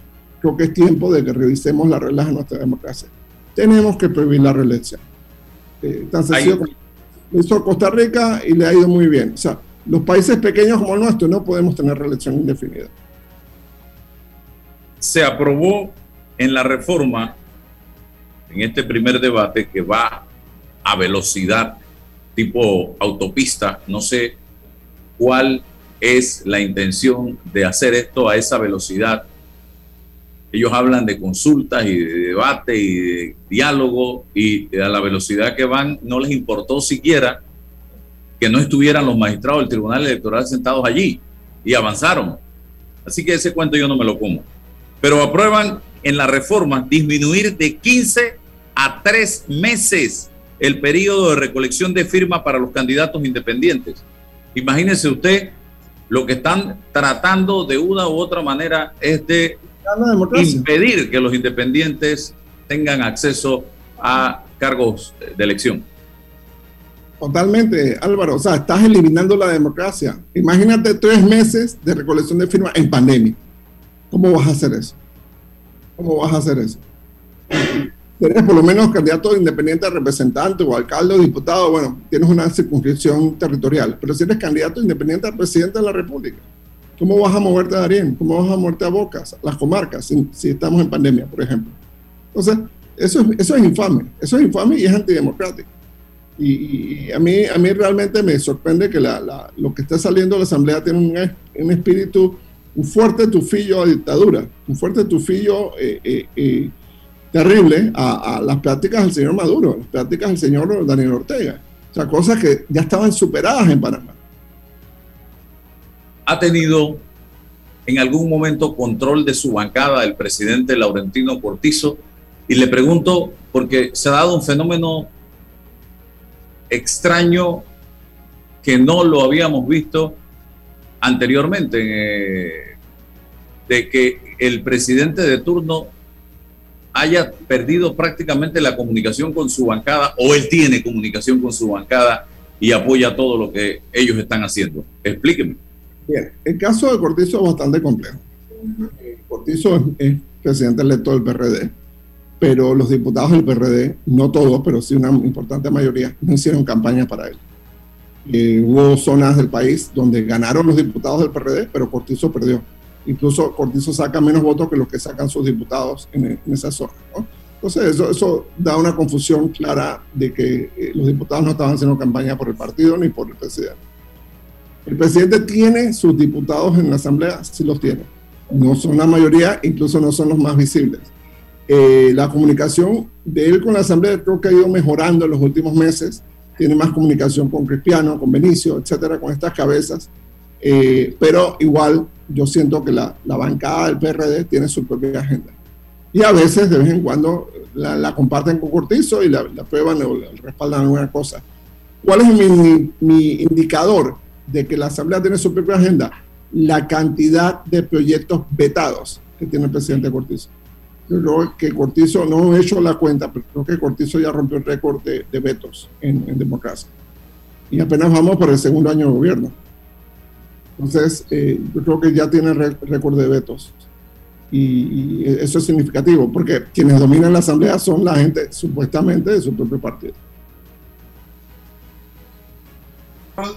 Creo que es tiempo de que revisemos las reglas de nuestra democracia tenemos que prohibir la reelección. Eh, tan sencillo Lo hizo Costa Rica y le ha ido muy bien. O sea, los países pequeños como el nuestro no podemos tener reelección indefinida. Se aprobó en la reforma, en este primer debate, que va a velocidad tipo autopista. No sé cuál es la intención de hacer esto a esa velocidad ellos hablan de consultas y de debate y de diálogo y a la velocidad que van no les importó siquiera que no estuvieran los magistrados del Tribunal Electoral sentados allí y avanzaron. Así que ese cuento yo no me lo como. Pero aprueban en la reforma disminuir de 15 a 3 meses el periodo de recolección de firmas para los candidatos independientes. Imagínese usted lo que están tratando de una u otra manera es de impedir que los independientes tengan acceso a cargos de elección. Totalmente, Álvaro. O sea, estás eliminando la democracia. Imagínate tres meses de recolección de firmas en pandemia. ¿Cómo vas a hacer eso? ¿Cómo vas a hacer eso? Tienes por lo menos candidato independiente a representante o alcalde o diputado, bueno, tienes una circunscripción territorial. Pero si eres candidato independiente a presidente de la República, ¿Cómo vas a moverte a Darien? ¿Cómo vas a moverte a Bocas, las comarcas, si, estamos en pandemia, por ejemplo? Entonces, eso es, eso es infame, eso es infame y es antidemocrático. Y, a, mí, a mí realmente me sorprende que la, lo que está saliendo de la Asamblea tiene un, un espíritu un fuerte tufillo de dictadura, un fuerte tufillo eh, eh, terrible a, las prácticas del señor Maduro, las prácticas del señor Daniel Ortega. O sea, cosas que ya estaban superadas en Panamá. ¿Ha tenido en algún momento control de su bancada el presidente Laurentino Cortizo? Y le pregunto, porque se ha dado un fenómeno extraño que no lo habíamos visto anteriormente, eh, de que el presidente de turno haya perdido prácticamente la comunicación con su bancada o él tiene comunicación con su bancada y apoya todo lo que ellos están haciendo. Explíqueme. Bien, el caso de Cortizo es bastante complejo. Cortizo es, presidente electo del PRD, pero los diputados del PRD, no todos, pero sí una importante mayoría, no hicieron campaña para él. Eh, hubo zonas del país donde ganaron los diputados del PRD, pero Cortizo perdió. Incluso Cortizo saca menos votos que los que sacan sus diputados en, esa zona. Entonces, eso, eso, da una confusión clara de que eh, los diputados no estaban haciendo campaña por el partido ni por el presidente. El presidente tiene sus diputados en la Asamblea, sí los tiene. No son la mayoría, incluso no son los más visibles. Eh, la comunicación de él con la Asamblea creo que ha ido mejorando en los últimos meses tiene más comunicación con Cristiano, con Benicio, etcétera, con estas cabezas. Eh, pero igual yo siento que la, la, bancada del PRD tiene su propia agenda. Y a veces, de vez en cuando, la, comparten con Cortizo y la, prueban o respaldan alguna cosa. ¿Cuál es mi, mi indicador de que la Asamblea tiene su propia agenda? La cantidad de proyectos vetados que tiene el presidente Cortizo. Yo creo que Cortizo, no he hecho la cuenta, pero creo que Cortizo ya rompió el récord de, vetos en, democracia. Y apenas vamos por el segundo año de gobierno. Entonces, eh, yo creo que ya tiene récord de vetos. Y, eso es significativo, porque quienes dominan la Asamblea son la gente supuestamente de su propio partido.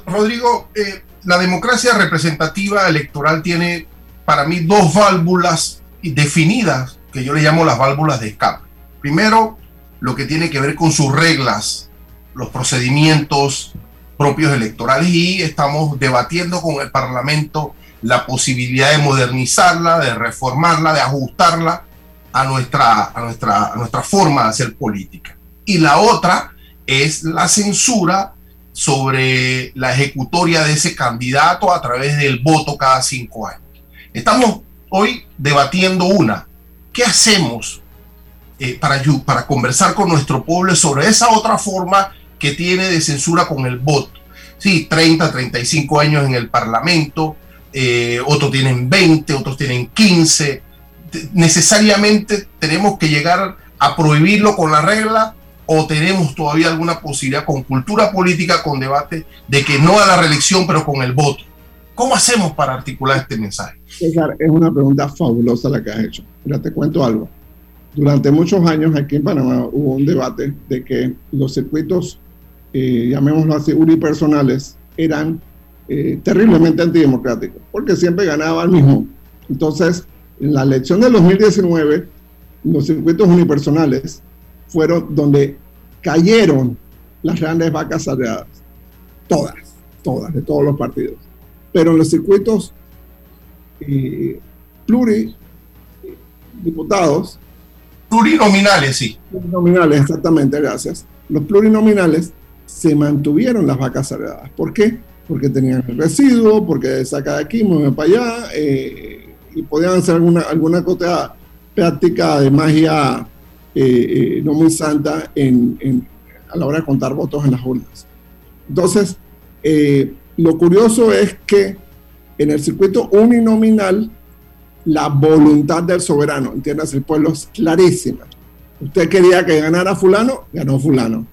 Rodrigo, eh, la democracia representativa electoral tiene para mí dos válvulas definidas que yo le llamo las válvulas de escape. Primero, lo que tiene que ver con sus reglas, los procedimientos propios electorales y estamos debatiendo con el Parlamento la posibilidad de modernizarla, de reformarla, de ajustarla a nuestra, a nuestra, nuestra forma de hacer política. Y la otra es la censura sobre la ejecutoria de ese candidato a través del voto cada cinco años. Estamos hoy debatiendo una, ¿Qué hacemos eh, para, para conversar con nuestro pueblo sobre esa otra forma que tiene de censura con el voto? Sí, 30, 35 años en el Parlamento, eh, otros tienen 20, otros tienen 15. ¿Necesariamente tenemos que llegar a prohibirlo con la regla o tenemos todavía alguna posibilidad con cultura política, con debate, de que no a la reelección, pero con el voto? ¿Cómo hacemos para articular este mensaje? Es una pregunta fabulosa la que has hecho. Mira, te cuento algo. Durante muchos años aquí en Panamá hubo un debate de que los circuitos, eh, llamémoslo así, unipersonales, eran eh, terriblemente antidemocráticos, porque siempre ganaba el mismo. Entonces, en la elección del 2019, los circuitos unipersonales fueron donde cayeron las grandes vacas sagradas. Todas, todas, de todos los partidos pero en los circuitos eh, pluridiputados. Plurinominales, sí. Plurinominales, exactamente, gracias. Los plurinominales se mantuvieron las vacas sagradas. ¿Por qué? Porque tenían el residuo, porque saca de aquí, mueve para allá, eh, y podían hacer alguna, alguna práctica de magia eh, eh, no muy santa en, a la hora de contar votos en las urnas. Entonces, lo curioso es que en el circuito uninominal, la voluntad del soberano, entiendas, el pueblo es clarísima. Usted quería que ganara fulano, ganó fulano.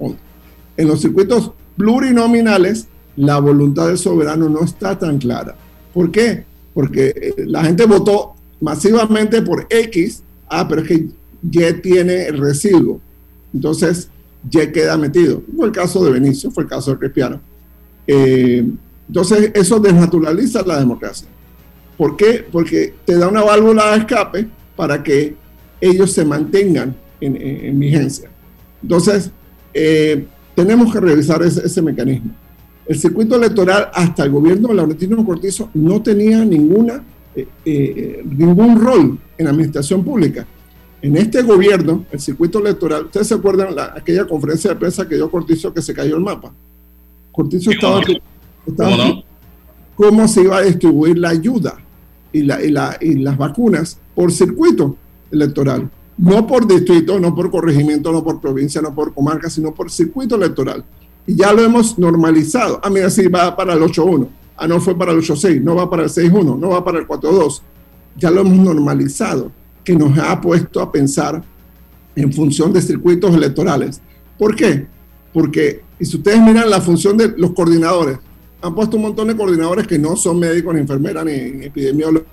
En los circuitos plurinominales, la voluntad del soberano no está tan clara. ¿Por qué? Porque eh, la gente votó masivamente por X, ah, pero es que Y tiene el residuo. Entonces, Y queda metido. Fue el caso de Benicio, fue el caso de Cristiano. Eh, entonces, eso desnaturaliza la democracia. ¿Por qué? Porque te da una válvula de escape para que ellos se mantengan en, vigencia. Entonces, eh, tenemos que revisar ese, mecanismo. El circuito electoral hasta el gobierno de Laurentino Cortizo no tenía ninguna eh, eh, ningún rol en la administración pública. En este gobierno, el circuito electoral, ¿ustedes se acuerdan la, aquella conferencia de prensa que dio Cortizo que se cayó el mapa? Cortizo estaba, cómo se iba a distribuir la ayuda y, la, y, la, y las vacunas por circuito electoral. No por distrito, no por corregimiento, no por provincia, no por comarca, sino por circuito electoral. Y ya lo hemos normalizado. Ah, mira, sí, va para el 8-1. Ah, no fue para el 8-6, no va para el 6-1, no va para el 4-2. Ya lo hemos normalizado, que nos ha puesto a pensar en función de circuitos electorales. ¿Por qué? Porque, si ustedes miran la función de los coordinadores, han puesto un montón de coordinadores que no son médicos, ni enfermeras, ni epidemiólogos,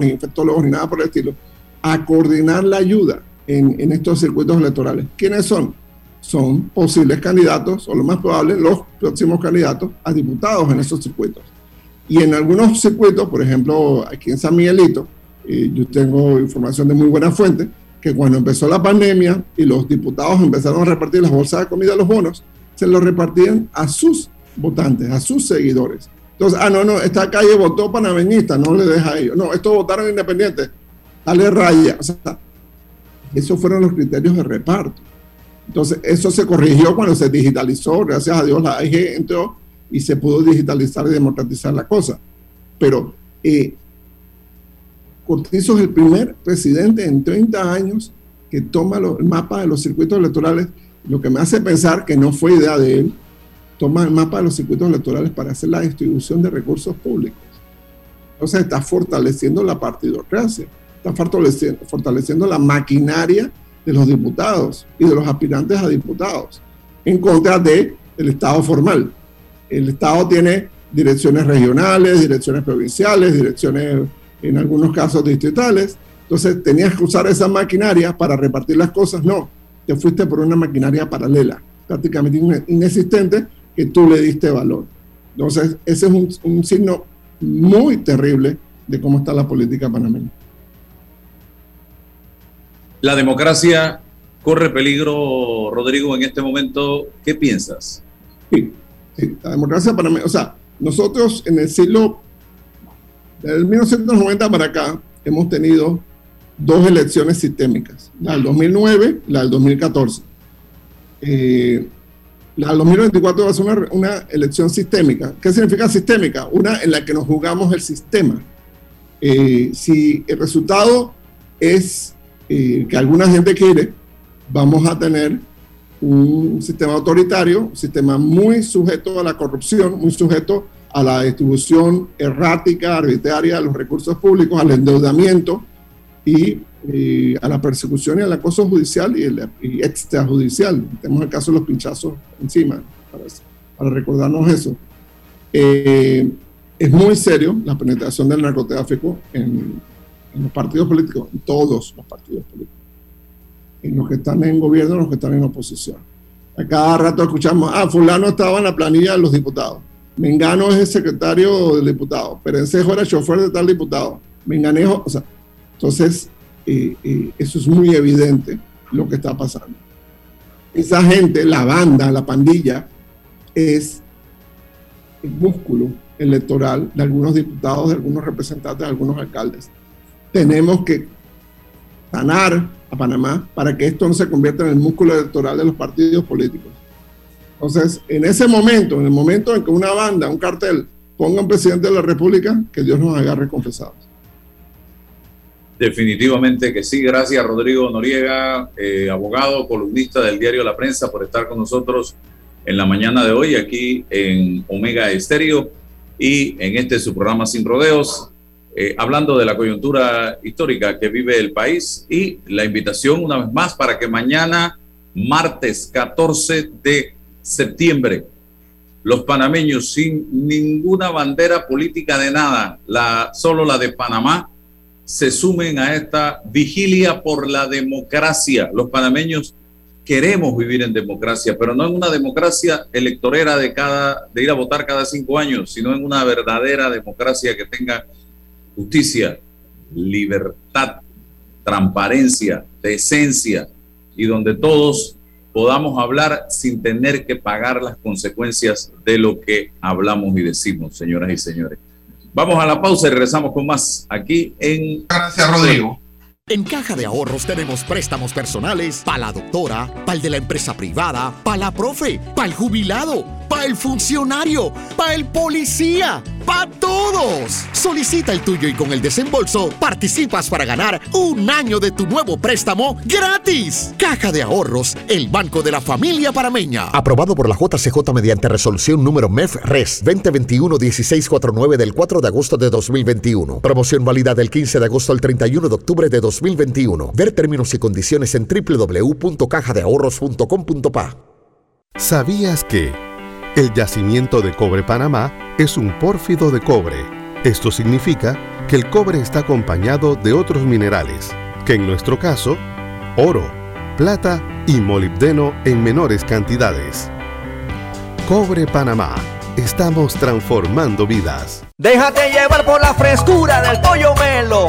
ni infectólogos, ni nada por el estilo, a coordinar la ayuda en, en estos circuitos electorales. ¿Quiénes son? Son posibles candidatos, o lo más probable, los próximos candidatos a diputados en esos circuitos. Y en algunos circuitos, por ejemplo, aquí en San Miguelito, eh, yo tengo información de muy buena fuente, que cuando empezó la pandemia y los diputados empezaron a repartir las bolsas de comida, los bonos, se los repartían a sus votantes, a sus seguidores. Entonces, ah, no, no, esta calle votó panameñista, no le deja a ellos. No, estos votaron independientes, dale raya. O esos fueron los criterios de reparto. Entonces, eso se corrigió cuando se digitalizó, gracias a Dios la AIG entró y se pudo digitalizar y democratizar la cosa. Pero eh, Cortizo es el primer presidente en 30 años que toma el mapa de los circuitos electorales, lo que me hace pensar que no fue idea de él, toma el mapa de los circuitos electorales para hacer la distribución de recursos públicos. Entonces está fortaleciendo la partidocracia, fortaleciendo, la maquinaria de los diputados y de los aspirantes a diputados en contra del el Estado formal. El Estado tiene direcciones regionales, direcciones provinciales, direcciones en algunos casos distritales. Entonces tenías que usar esa maquinaria para repartir las cosas. No, te fuiste por una maquinaria paralela, prácticamente inexistente, que tú le diste valor. Entonces, ese es un, signo muy terrible de cómo está la política panameña. La democracia corre peligro, Rodrigo, en este momento. ¿Qué piensas? Sí, la democracia panameña, o sea, nosotros en el siglo del 1990 para acá hemos tenido dos elecciones sistémicas, la del 2009 y la del 2014. Eh, la del 2024 va a ser una, elección sistémica. ¿Qué significa sistémica? Una en la que nos jugamos el sistema. Eh, si el resultado es eh, que alguna gente quiere, vamos a tener un sistema autoritario, un sistema muy sujeto a la corrupción, muy sujeto a la distribución errática, arbitraria de los recursos públicos, al endeudamiento y, a la persecución y al acoso judicial y, extrajudicial. Tenemos el caso de los pinchazos encima, para, recordarnos eso. Eh, es muy serio la penetración del narcotráfico en, en, los partidos políticos, en todos los partidos políticos, en los que están en gobierno, en los que están en oposición. A cada rato escuchamos, ah, fulano estaba en la planilla de los diputados. Mengano es el secretario del diputado, Perencejo era chofer de tal diputado, Menganejo, o sea, entonces eh, eh, eso es muy evidente lo que está pasando. Esa gente, la banda, la pandilla, es el músculo electoral de algunos diputados, de algunos representantes, de algunos alcaldes. Tenemos que sanar a Panamá para que esto no se convierta en el músculo electoral de los partidos políticos. Entonces, en ese momento, en el momento en que una banda, un cartel, ponga un presidente de la República, que Dios nos agarre confesados. Definitivamente que sí. Gracias, Rodrigo Noriega, eh, abogado, columnista del diario La Prensa, por estar con nosotros en la mañana de hoy aquí en Omega Estéreo y en este su programa Sin Rodeos, eh, hablando de la coyuntura histórica que vive el país y la invitación una vez más para que mañana, martes 14 de septiembre, los panameños sin ninguna bandera política de nada, la, solo la de Panamá, se sumen a esta vigilia por la democracia. Los panameños queremos vivir en democracia, pero no en una democracia electorera de, cada, de ir a votar cada cinco años, sino en una verdadera democracia que tenga justicia, libertad, transparencia, decencia y donde todos podamos hablar sin tener que pagar las consecuencias de lo que hablamos y decimos, señoras y señores. Vamos a la pausa y regresamos con más aquí en... Gracias, Rodrigo. En Caja de Ahorros tenemos préstamos personales para la doctora, para el de la empresa privada, para la profe, para el jubilado, para el funcionario, para el policía, para todos. Solicita el tuyo y con el desembolso participas para ganar un año de tu nuevo préstamo gratis. Caja de Ahorros, el banco de la familia parameña. Aprobado por la JCJ mediante resolución número MEF RES 2021-1649 del 4 de agosto de 2021. Promoción válida del 15 de agosto al 31 de octubre de 2021. Ver términos y condiciones en www.cajadeahorros.com.pa. ¿Sabías que el yacimiento de cobre Panamá es un pórfido de cobre? Esto significa que el cobre está acompañado de otros minerales, que en nuestro caso, oro, plata y molibdeno en menores cantidades. Cobre Panamá. Estamos transformando vidas. Déjate llevar por la frescura del pollo melo.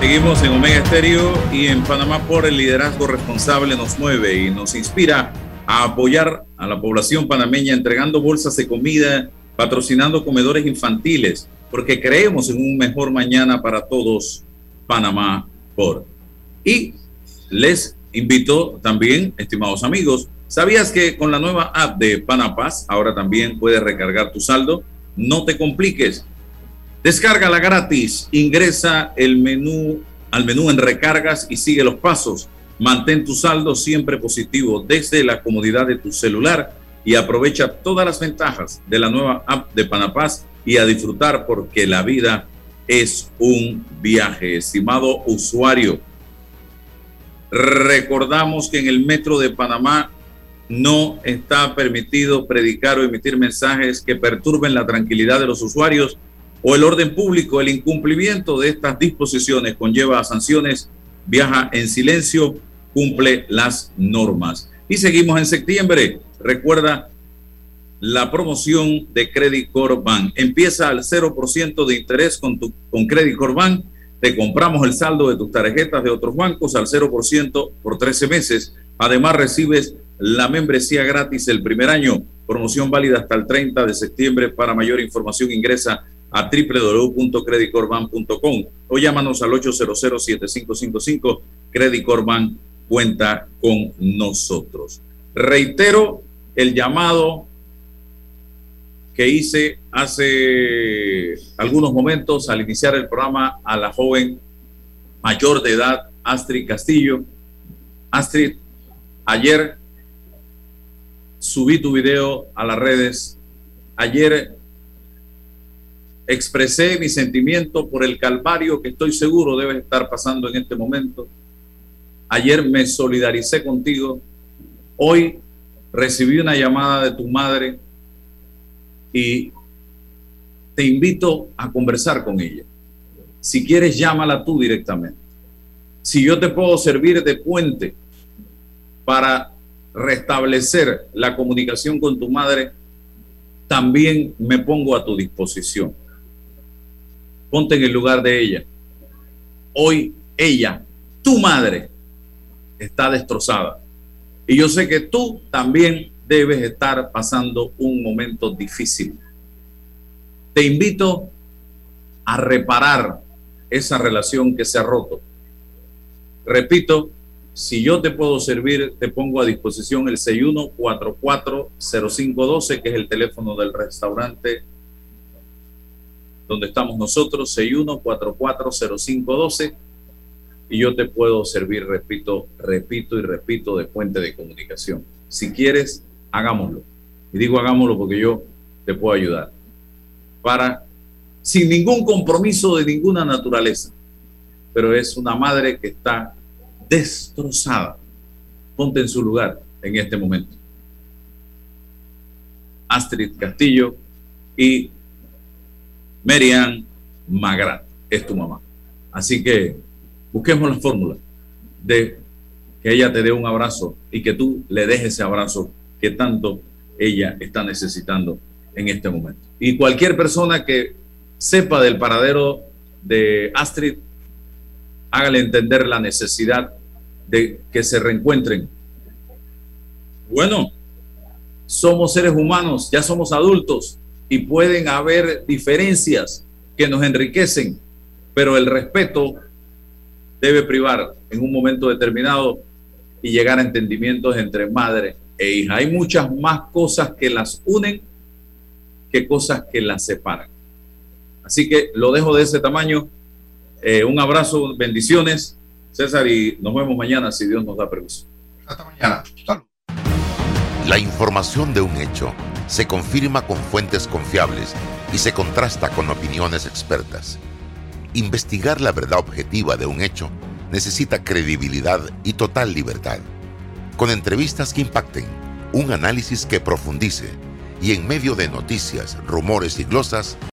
Seguimos en Omega Estéreo y en Panamá por el liderazgo responsable nos mueve y nos inspira a apoyar a la población panameña entregando bolsas de comida, patrocinando comedores infantiles, porque creemos en un mejor mañana para todos, Panamá por. Y les invito también, estimados amigos, ¿sabías que con la nueva app de Panapaz ahora también puedes recargar tu saldo? No te compliques Descárgala gratis, ingresa el menú al menú en recargas y sigue los pasos. Mantén tu saldo siempre positivo desde la comodidad de tu celular y aprovecha todas las ventajas de la nueva app de Panapaz y a disfrutar porque la vida es un viaje, estimado usuario. Recordamos que en el metro de Panamá no está permitido predicar o emitir mensajes que perturben la tranquilidad de los usuarios o el orden público, el incumplimiento de estas disposiciones conlleva sanciones, viaja en silencio, cumple las normas. Y seguimos en septiembre. Recuerda la promoción de Credit Core. Empieza al 0% de interés con, tu, con Credit Core. Te compramos el saldo de tus tarjetas de otros bancos al 0% por 13 meses. Además, recibes la membresía gratis el primer año. Promoción válida hasta el 30 de septiembre. Para mayor información ingresa www.creditcorban.com o llámanos al 800-7555. Credit Corban cuenta con nosotros. Reitero el llamado que hice hace algunos momentos al iniciar el programa a la joven mayor de edad, Astrid Castillo. Astrid, ayer subí tu video a las redes. Ayer expresé mi sentimiento por el calvario que estoy seguro debe estar pasando en este momento. Ayer me solidaricé contigo. Hoy recibí una llamada de tu madre y te invito a conversar con ella. Si quieres, llámala tú directamente. Si yo te puedo servir de puente para restablecer la comunicación con tu madre, también me pongo a tu disposición. Ponte en el lugar de ella. Hoy ella, tu madre, está destrozada. Y yo sé que tú también debes estar pasando un momento difícil. Te invito a reparar esa relación que se ha roto. Repito, si yo te puedo servir, te pongo a disposición el 61440512, que es el teléfono del restaurante donde estamos nosotros, 61440512, y yo te puedo servir, repito, repito y repito, de puente de comunicación. Si quieres, hagámoslo. Y digo hagámoslo porque yo te puedo ayudar. Para, sin ningún compromiso de ninguna naturaleza, pero es una madre que está destrozada. Ponte en su lugar en este momento. Astrid Castillo y Merian Magrat es tu mamá. Así que busquemos la fórmula de que ella te dé un abrazo y que tú le dejes ese abrazo que tanto ella está necesitando en este momento. Y cualquier persona que sepa del paradero de Astrid, hágale entender la necesidad de que se reencuentren. Bueno, somos seres humanos, ya somos adultos, y pueden haber diferencias que nos enriquecen, pero el respeto debe privar en un momento determinado y llegar a entendimientos entre madre e hija. Hay muchas más cosas que las unen que cosas que las separan. Así que lo dejo de ese tamaño. Eh, un abrazo, bendiciones. César, y nos vemos mañana si Dios nos da permiso. Hasta mañana. La información de un hecho se confirma con fuentes confiables y se contrasta con opiniones expertas. Investigar la verdad objetiva de un hecho necesita credibilidad y total libertad. Con entrevistas que impacten, un análisis que profundice y en medio de noticias, rumores y glosas,